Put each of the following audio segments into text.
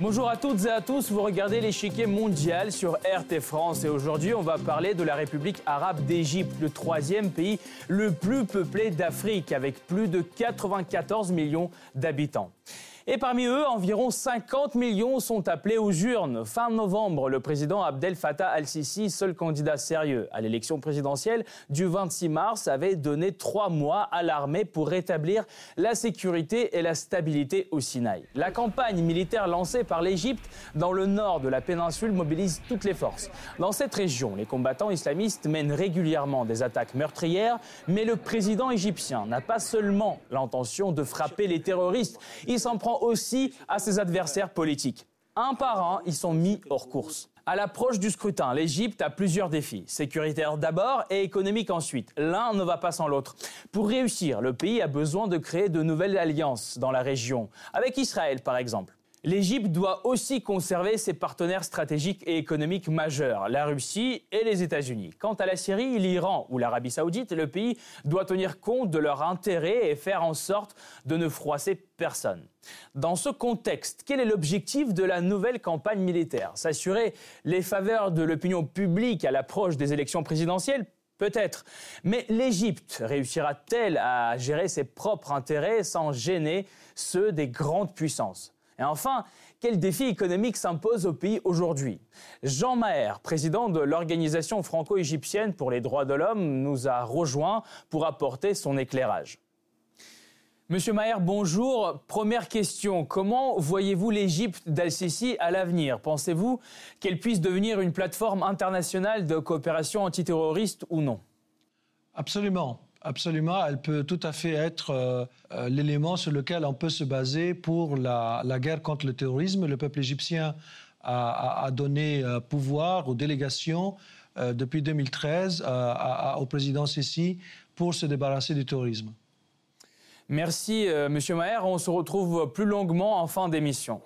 Bonjour à toutes et à tous, vous regardez l'échiquier mondial sur RT France et aujourd'hui on va parler de la République arabe d'Égypte, le troisième pays le plus peuplé d'Afrique avec plus de 94 millions d'habitants. Et parmi eux, environ 50 millions sont appelés aux urnes. Fin novembre, le président Abdel Fattah al-Sisi, seul candidat sérieux à l'élection présidentielle du 26 mars, avait donné trois mois à l'armée pour rétablir la sécurité et la stabilité au Sinaï. La campagne militaire lancée par l'Égypte dans le nord de la péninsule mobilise toutes les forces. Dans cette région, les combattants islamistes mènent régulièrement des attaques meurtrières, mais le président égyptien n'a pas seulement l'intention de frapper les terroristes, il s'en prend aussi à ses adversaires politiques. Un par un, ils sont mis hors course. À l'approche du scrutin, l'Égypte a plusieurs défis. Sécuritaires d'abord et économiques ensuite. L'un ne va pas sans l'autre. Pour réussir, le pays a besoin de créer de nouvelles alliances dans la région, avec Israël par exemple. L'Égypte doit aussi conserver ses partenaires stratégiques et économiques majeurs, la Russie et les États-Unis. Quant à la Syrie, l'Iran ou l'Arabie saoudite, le pays doit tenir compte de leurs intérêts et faire en sorte de ne froisser personne. Dans ce contexte, quel est l'objectif de la nouvelle campagne militaire? S'assurer les faveurs de l'opinion publique à l'approche des élections présidentielles? Peut-être. Mais l'Égypte réussira-t-elle à gérer ses propres intérêts sans gêner ceux des grandes puissances? Et enfin, quel défi économique s'impose au pays aujourd'hui? Jean Maher, président de l'Organisation franco-égyptienne pour les droits de l'homme, nous a rejoint pour apporter son éclairage. Monsieur Maher, bonjour. Première question, comment voyez-vous l'Égypte d'Al-Sisi à l'avenir? Pensez-vous qu'elle puisse devenir une plateforme internationale de coopération antiterroriste ou non? Absolument. Absolument, elle peut tout à fait être euh, euh, l'élément sur lequel on peut se baser pour la, guerre contre le terrorisme. Le peuple égyptien a, donné euh, pouvoir aux délégations depuis 2013 au président Sisi pour se débarrasser du terrorisme. Merci, Monsieur Maher. On se retrouve plus longuement en fin d'émission.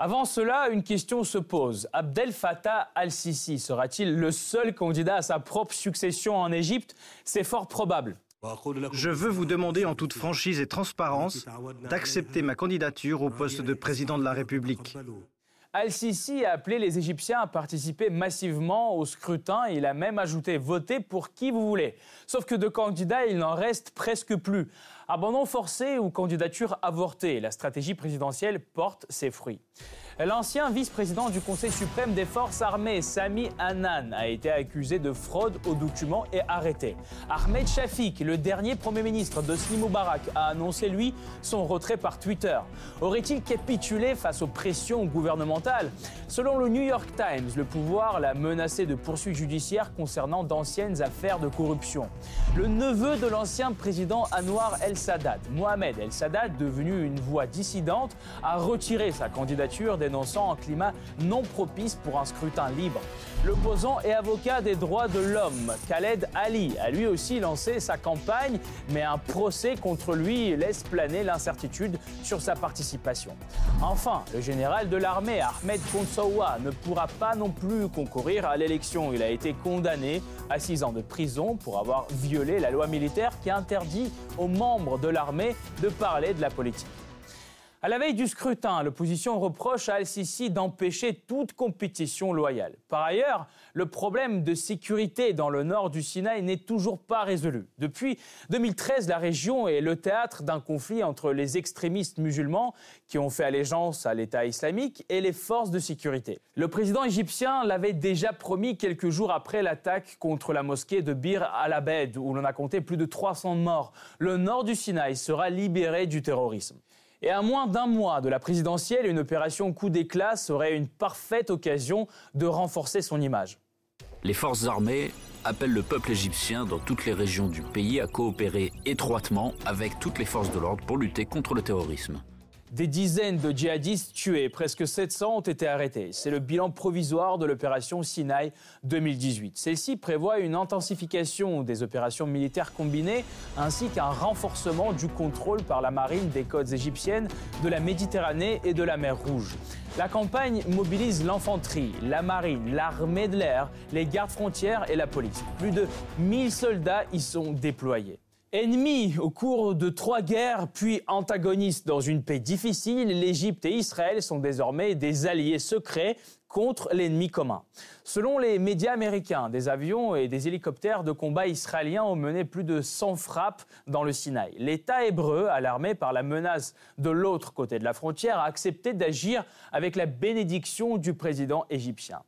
Avant cela, une question se pose. Abdel Fattah al-Sisi sera-t-il le seul candidat à sa propre succession en Égypte? C'est fort probable. Je veux vous demander en toute franchise et transparence d'accepter ma candidature au poste de président de la République. Al-Sisi a appelé les Égyptiens à participer massivement au scrutin. Il a même ajouté votez pour qui vous voulez. Sauf que de candidats, il n'en reste presque plus. Abandon forcé ou candidature avortée, la stratégie présidentielle porte ses fruits. L'ancien vice-président du Conseil suprême des forces armées, Sami Hanan, a été accusé de fraude aux documents et arrêté. Ahmed Shafik, le dernier Premier ministre de Sni Moubarak, a annoncé, lui, son retrait par Twitter. Aurait-il capitulé face aux pressions gouvernementales? Selon le New York Times, le pouvoir l'a menacé de poursuites judiciaires concernant d'anciennes affaires de corruption. Le neveu de l'ancien président Anwar Mohamed el-Sadat, devenu une voix dissidente, a retiré sa candidature dénonçant un climat non propice pour un scrutin libre. L'opposant et avocat des droits de l'homme, Khaled Ali, a lui aussi lancé sa campagne, mais un procès contre lui laisse planer l'incertitude sur sa participation. Enfin, le général de l'armée, Ahmed Konsawa, ne pourra pas non plus concourir à l'élection. Il a été condamné à six ans de prison pour avoir violé la loi militaire qui interdit aux membres de l'armée de parler de la politique. À la veille du scrutin, l'opposition reproche à Al-Sisi d'empêcher toute compétition loyale. Par ailleurs, le problème de sécurité dans le nord du Sinaï n'est toujours pas résolu. Depuis 2013, la région est le théâtre d'un conflit entre les extrémistes musulmans qui ont fait allégeance à l'État islamique et les forces de sécurité. Le président égyptien l'avait déjà promis quelques jours après l'attaque contre la mosquée de Bir al-Abed, où l'on a compté plus de 300 morts. Le nord du Sinaï sera libéré du terrorisme. Et à moins d'un mois de la présidentielle, une opération coup d'éclat serait une parfaite occasion de renforcer son image. Les forces armées appellent le peuple égyptien dans toutes les régions du pays à coopérer étroitement avec toutes les forces de l'ordre pour lutter contre le terrorisme. Des dizaines de djihadistes tués, presque 700 ont été arrêtés. C'est le bilan provisoire de l'opération Sinaï 2018. Celle-ci prévoit une intensification des opérations militaires combinées ainsi qu'un renforcement du contrôle par la marine des côtes égyptiennes, de la Méditerranée et de la mer Rouge. La campagne mobilise l'infanterie, la marine, l'armée de l'air, les gardes frontières et la police. Plus de 1000 soldats y sont déployés. Ennemis au cours de trois guerres, puis antagonistes dans une paix difficile, l'Égypte et Israël sont désormais des alliés secrets contre l'ennemi commun. Selon les médias américains, des avions et des hélicoptères de combat israéliens ont mené plus de 100 frappes dans le Sinaï. L'État hébreu, alarmé par la menace de l'autre côté de la frontière, a accepté d'agir avec la bénédiction du président égyptien.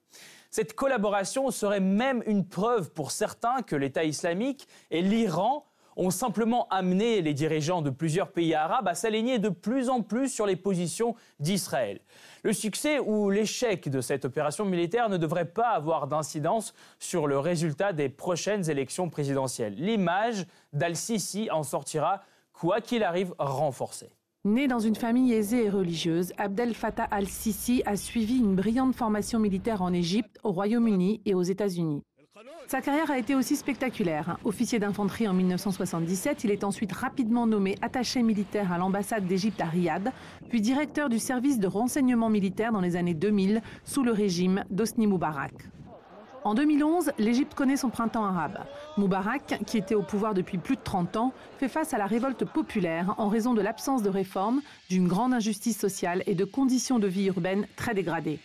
Cette collaboration serait même une preuve pour certains que l'État islamique et l'Iran ont simplement amené les dirigeants de plusieurs pays arabes à s'aligner de plus en plus sur les positions d'Israël. Le succès ou l'échec de cette opération militaire ne devrait pas avoir d'incidence sur le résultat des prochaines élections présidentielles. L'image d'Al-Sisi en sortira, quoi qu'il arrive, renforcée. Né dans une famille aisée et religieuse, Abdel Fattah al-Sisi a suivi une brillante formation militaire en Égypte, au Royaume-Uni et aux États-Unis. Sa carrière a été aussi spectaculaire. Officier d'infanterie en 1977, il est ensuite rapidement nommé attaché militaire à l'ambassade d'Égypte à Riyad, puis directeur du service de renseignement militaire dans les années 2000 sous le régime d'Osni Moubarak. En 2011, l'Égypte connaît son printemps arabe. Moubarak, qui était au pouvoir depuis plus de 30 ans, fait face à la révolte populaire en raison de l'absence de réformes, d'une grande injustice sociale et de conditions de vie urbaines très dégradées.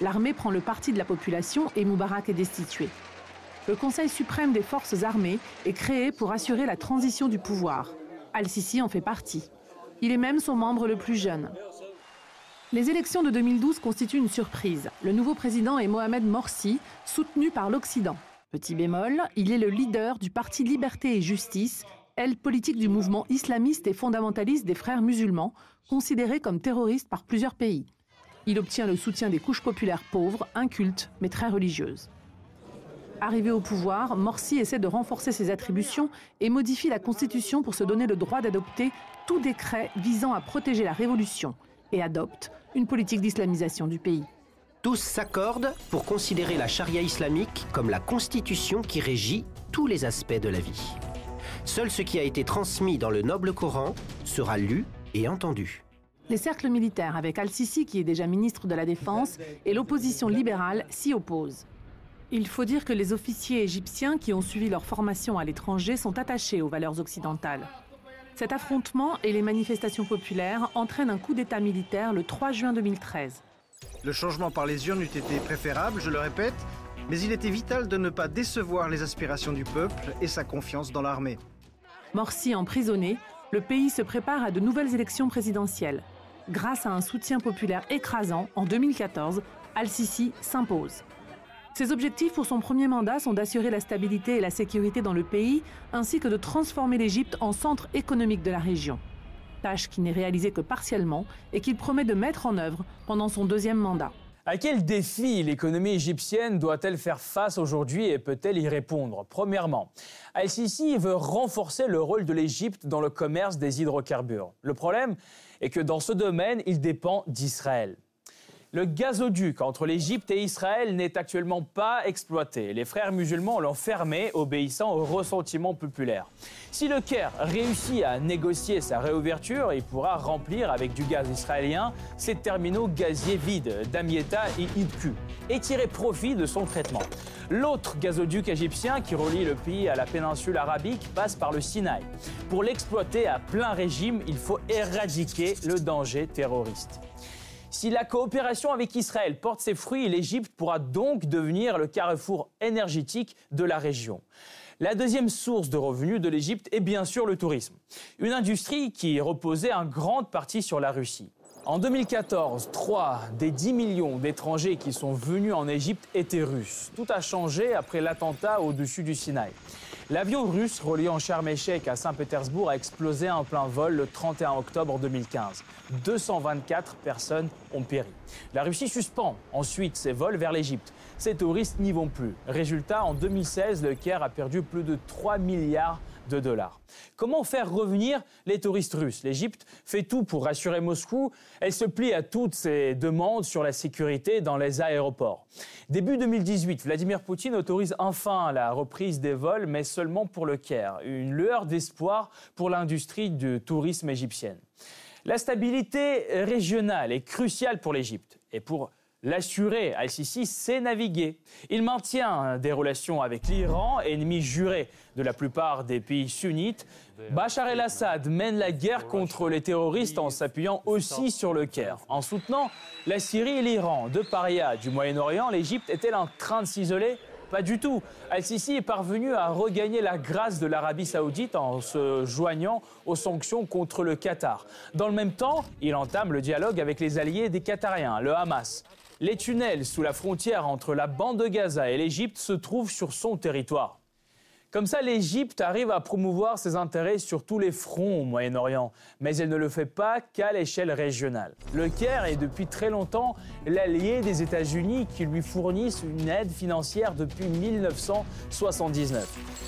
L'armée prend le parti de la population et Moubarak est destitué le Conseil suprême des forces armées est créé pour assurer la transition du pouvoir. Al-Sisi en fait partie. Il est même son membre le plus jeune. Les élections de 2012 constituent une surprise. Le nouveau président est Mohamed Morsi, soutenu par l'Occident. Petit bémol, il est le leader du parti Liberté et Justice, aile politique du mouvement islamiste et fondamentaliste des frères musulmans, considéré comme terroriste par plusieurs pays. Il obtient le soutien des couches populaires pauvres, incultes, mais très religieuses. Arrivé au pouvoir, Morsi essaie de renforcer ses attributions et modifie la Constitution pour se donner le droit d'adopter tout décret visant à protéger la révolution et adopte une politique d'islamisation du pays. Tous s'accordent pour considérer la charia islamique comme la constitution qui régit tous les aspects de la vie. Seul ce qui a été transmis dans le noble Coran sera lu et entendu. Les cercles militaires, avec Al-Sisi qui est déjà ministre de la Défense, et l'opposition libérale s'y opposent. Il faut dire que les officiers égyptiens qui ont suivi leur formation à l'étranger sont attachés aux valeurs occidentales. Cet affrontement et les manifestations populaires entraînent un coup d'État militaire le 3 juin 2013. Le changement par les urnes eût été préférable, je le répète, mais il était vital de ne pas décevoir les aspirations du peuple et sa confiance dans l'armée. Morsi emprisonné, le pays se prépare à de nouvelles élections présidentielles. Grâce à un soutien populaire écrasant, en 2014, Al-Sisi s'impose. Ses objectifs pour son premier mandat sont d'assurer la stabilité et la sécurité dans le pays, ainsi que de transformer l'Égypte en centre économique de la région. Tâche qui n'est réalisée que partiellement et qu'il promet de mettre en œuvre pendant son deuxième mandat. À quel défi l'économie égyptienne doit-elle faire face aujourd'hui et peut-elle y répondre? Premièrement, Al-Sisi veut renforcer le rôle de l'Égypte dans le commerce des hydrocarbures. Le problème est que dans ce domaine, il dépend d'Israël. Le gazoduc entre l'Égypte et Israël n'est actuellement pas exploité. Les frères musulmans l'ont fermé, obéissant au ressentiment populaire. Si le Caire réussit à négocier sa réouverture, il pourra remplir avec du gaz israélien ses terminaux gaziers vides d'Amieta et Ibku et tirer profit de son traitement. L'autre gazoduc égyptien qui relie le pays à la péninsule arabique passe par le Sinaï. Pour l'exploiter à plein régime, il faut éradiquer le danger terroriste. Si la coopération avec Israël porte ses fruits, l'Égypte pourra donc devenir le carrefour énergétique de la région. La deuxième source de revenus de l'Égypte est bien sûr le tourisme, une industrie qui reposait en grande partie sur la Russie. En 2014, 3 des 10 millions d'étrangers qui sont venus en Égypte étaient russes. Tout a changé après l'attentat au-dessus du Sinaï. L'avion russe reliant Sharm el-Sheikh à Saint-Pétersbourg a explosé en plein vol le 31 octobre 2015. 224 personnes ont péri. La Russie suspend ensuite ses vols vers l'Égypte. Ces touristes n'y vont plus. Résultat, en 2016, le Caire a perdu plus de 3 milliards de dollars. Comment faire revenir les touristes russes? L'Égypte fait tout pour rassurer Moscou. Elle se plie à toutes ses demandes sur la sécurité dans les aéroports. Début 2018, Vladimir Poutine autorise enfin la reprise des vols, mais seulement pour le Caire. Une lueur d'espoir pour l'industrie du tourisme égyptienne. La stabilité régionale est cruciale pour l'Égypte et pour L'assuré Al-Sisi sait naviguer. Il maintient des relations avec l'Iran, ennemi juré de la plupart des pays sunnites. Bachar el-Assad mène la guerre contre les terroristes en s'appuyant aussi sur le Caire. En soutenant la Syrie et l'Iran, deux parias du Moyen-Orient, l'Égypte est-elle en train de s'isoler? Pas du tout. Al-Sisi est parvenu à regagner la grâce de l'Arabie saoudite en se joignant aux sanctions contre le Qatar. Dans le même temps, il entame le dialogue avec les alliés des Qatariens, le Hamas. Les tunnels sous la frontière entre la bande de Gaza et l'Égypte se trouvent sur son territoire. Comme ça, l'Égypte arrive à promouvoir ses intérêts sur tous les fronts au Moyen-Orient, mais elle ne le fait pas qu'à l'échelle régionale. Le Caire est depuis très longtemps l'allié des États-Unis qui lui fournissent une aide financière depuis 1979.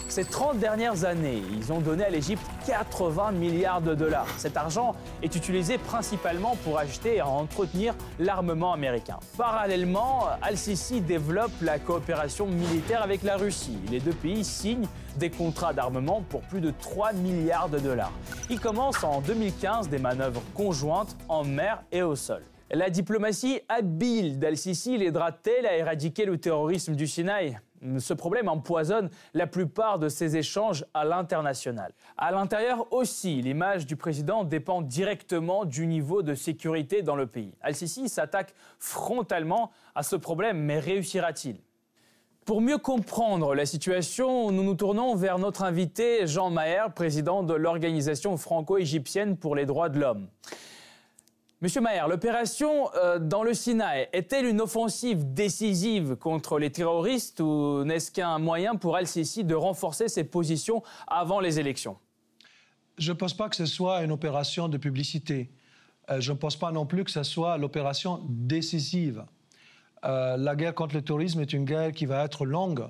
Ces 30 dernières années, ils ont donné à l'Égypte 80 milliards de dollars. Cet argent est utilisé principalement pour acheter et entretenir l'armement américain. Parallèlement, Al-Sisi développe la coopération militaire avec la Russie. Les deux pays signent des contrats d'armement pour plus de 3 milliards de dollars. Il commence en 2015 des manœuvres conjointes en mer et au sol. La diplomatie habile d'Al-Sisi l'aidera-t-elle à éradiquer le terrorisme du Sinaï? Ce problème empoisonne la plupart de ces échanges à l'international. À l'intérieur aussi, l'image du président dépend directement du niveau de sécurité dans le pays. Al-Sisi s'attaque frontalement à ce problème, mais réussira-t-il? Pour mieux comprendre la situation, nous nous tournons vers notre invité Jean Maher, président de l'Organisation franco-égyptienne pour les droits de l'homme. Monsieur Maher, l'opération euh, dans le Sinaï est-elle une offensive décisive contre les terroristes ou n'est-ce qu'un moyen pour Al-Sisi de renforcer ses positions avant les élections? Je ne pense pas que ce soit une opération de publicité. Euh, je ne pense pas non plus que ce soit l'opération décisive. Euh, la guerre contre le terrorisme est une guerre qui va être longue,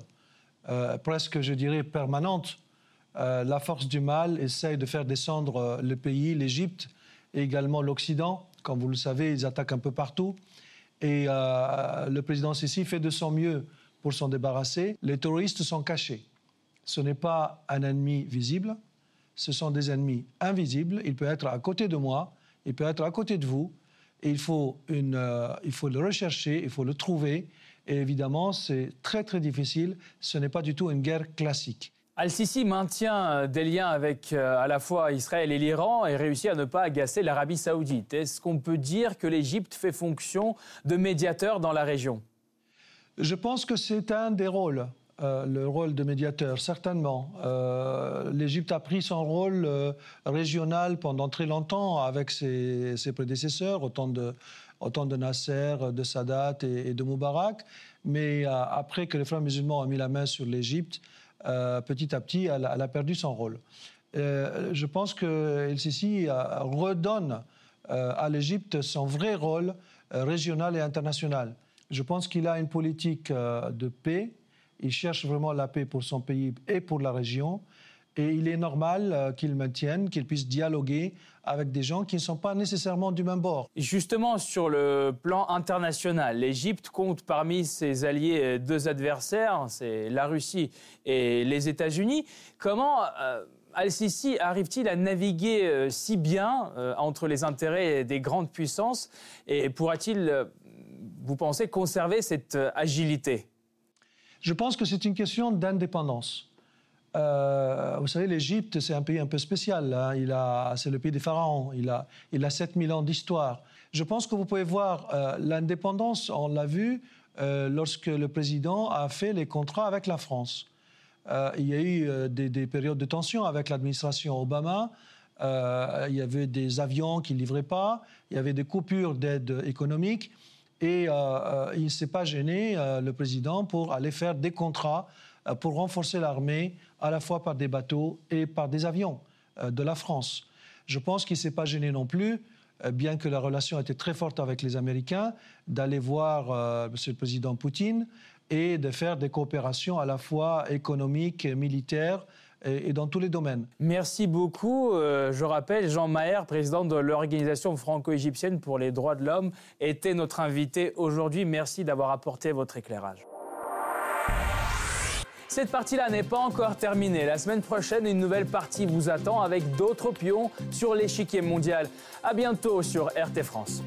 euh, presque, je dirais, permanente. Euh, la force du mal essaye de faire descendre le pays, l'Égypte et également l'Occident. Comme vous le savez, ils attaquent un peu partout. Et le président Sisi fait de son mieux pour s'en débarrasser. Les terroristes sont cachés. Ce n'est pas un ennemi visible, ce sont des ennemis invisibles. Il peut être à côté de moi, il peut être à côté de vous, il faut, une, euh, il faut le rechercher, il faut le trouver. Et évidemment, c'est très très difficile. Ce n'est pas du tout une guerre classique. Al-Sisi maintient euh, des liens avec euh, à la fois Israël et l'Iran et réussit à ne pas agacer l'Arabie saoudite. Est-ce qu'on peut dire que l'Égypte fait fonction de médiateur dans la région? Je pense que c'est un des rôles. Euh, le rôle de médiateur, certainement. Euh, L'Égypte a pris son rôle euh, régional pendant très longtemps avec ses, prédécesseurs, autant de, Nasser, de Sadat et, de Moubarak. Mais après que les frères musulmans ont mis la main sur l'Égypte, petit à petit, elle, a perdu son rôle. je pense que El Sisi redonne à l'Égypte son vrai rôle régional et international. Je pense qu'il a une politique de paix il cherche vraiment la paix pour son pays et pour la région. Et il est normal euh, qu'il maintienne, qu'il puisse dialoguer avec des gens qui ne sont pas nécessairement du même bord. Justement, sur le plan international, l'Égypte compte parmi ses alliés euh, deux adversaires, c'est la Russie et les États-Unis. Comment euh, Al-Sisi arrive-t-il à naviguer si bien entre les intérêts des grandes puissances? Et pourra-t-il, vous pensez, conserver cette agilité? Je pense que c'est une question d'indépendance. Euh, vous savez, l'Égypte, c'est un pays un peu spécial. Hein. c'est le pays des pharaons. Il a, il a 7000 ans d'histoire. Je pense que vous pouvez voir euh, l'indépendance, on l'a vu euh, lorsque le président a fait les contrats avec la France. il y a eu des, des, périodes de tension avec l'administration Obama. il y avait des avions qui ne livraient pas. Il y avait des coupures d'aide économique. Et euh, euh, il ne s'est pas gêné, euh, le président, pour aller faire des contrats pour renforcer l'armée, à la fois par des bateaux et par des avions de la France. Je pense qu'il ne s'est pas gêné non plus, bien que la relation était très forte avec les Américains, d'aller voir M. le président Poutine et de faire des coopérations à la fois économiques et dans tous les domaines. Merci beaucoup. Euh, je rappelle, Jean Maher, président de l'Organisation franco-égyptienne pour les droits de l'homme, était notre invité aujourd'hui. Merci d'avoir apporté votre éclairage. Cette partie-là n'est pas encore terminée. La semaine prochaine, une nouvelle partie vous attend avec d'autres pions sur l'échiquier mondial. À bientôt sur RT France.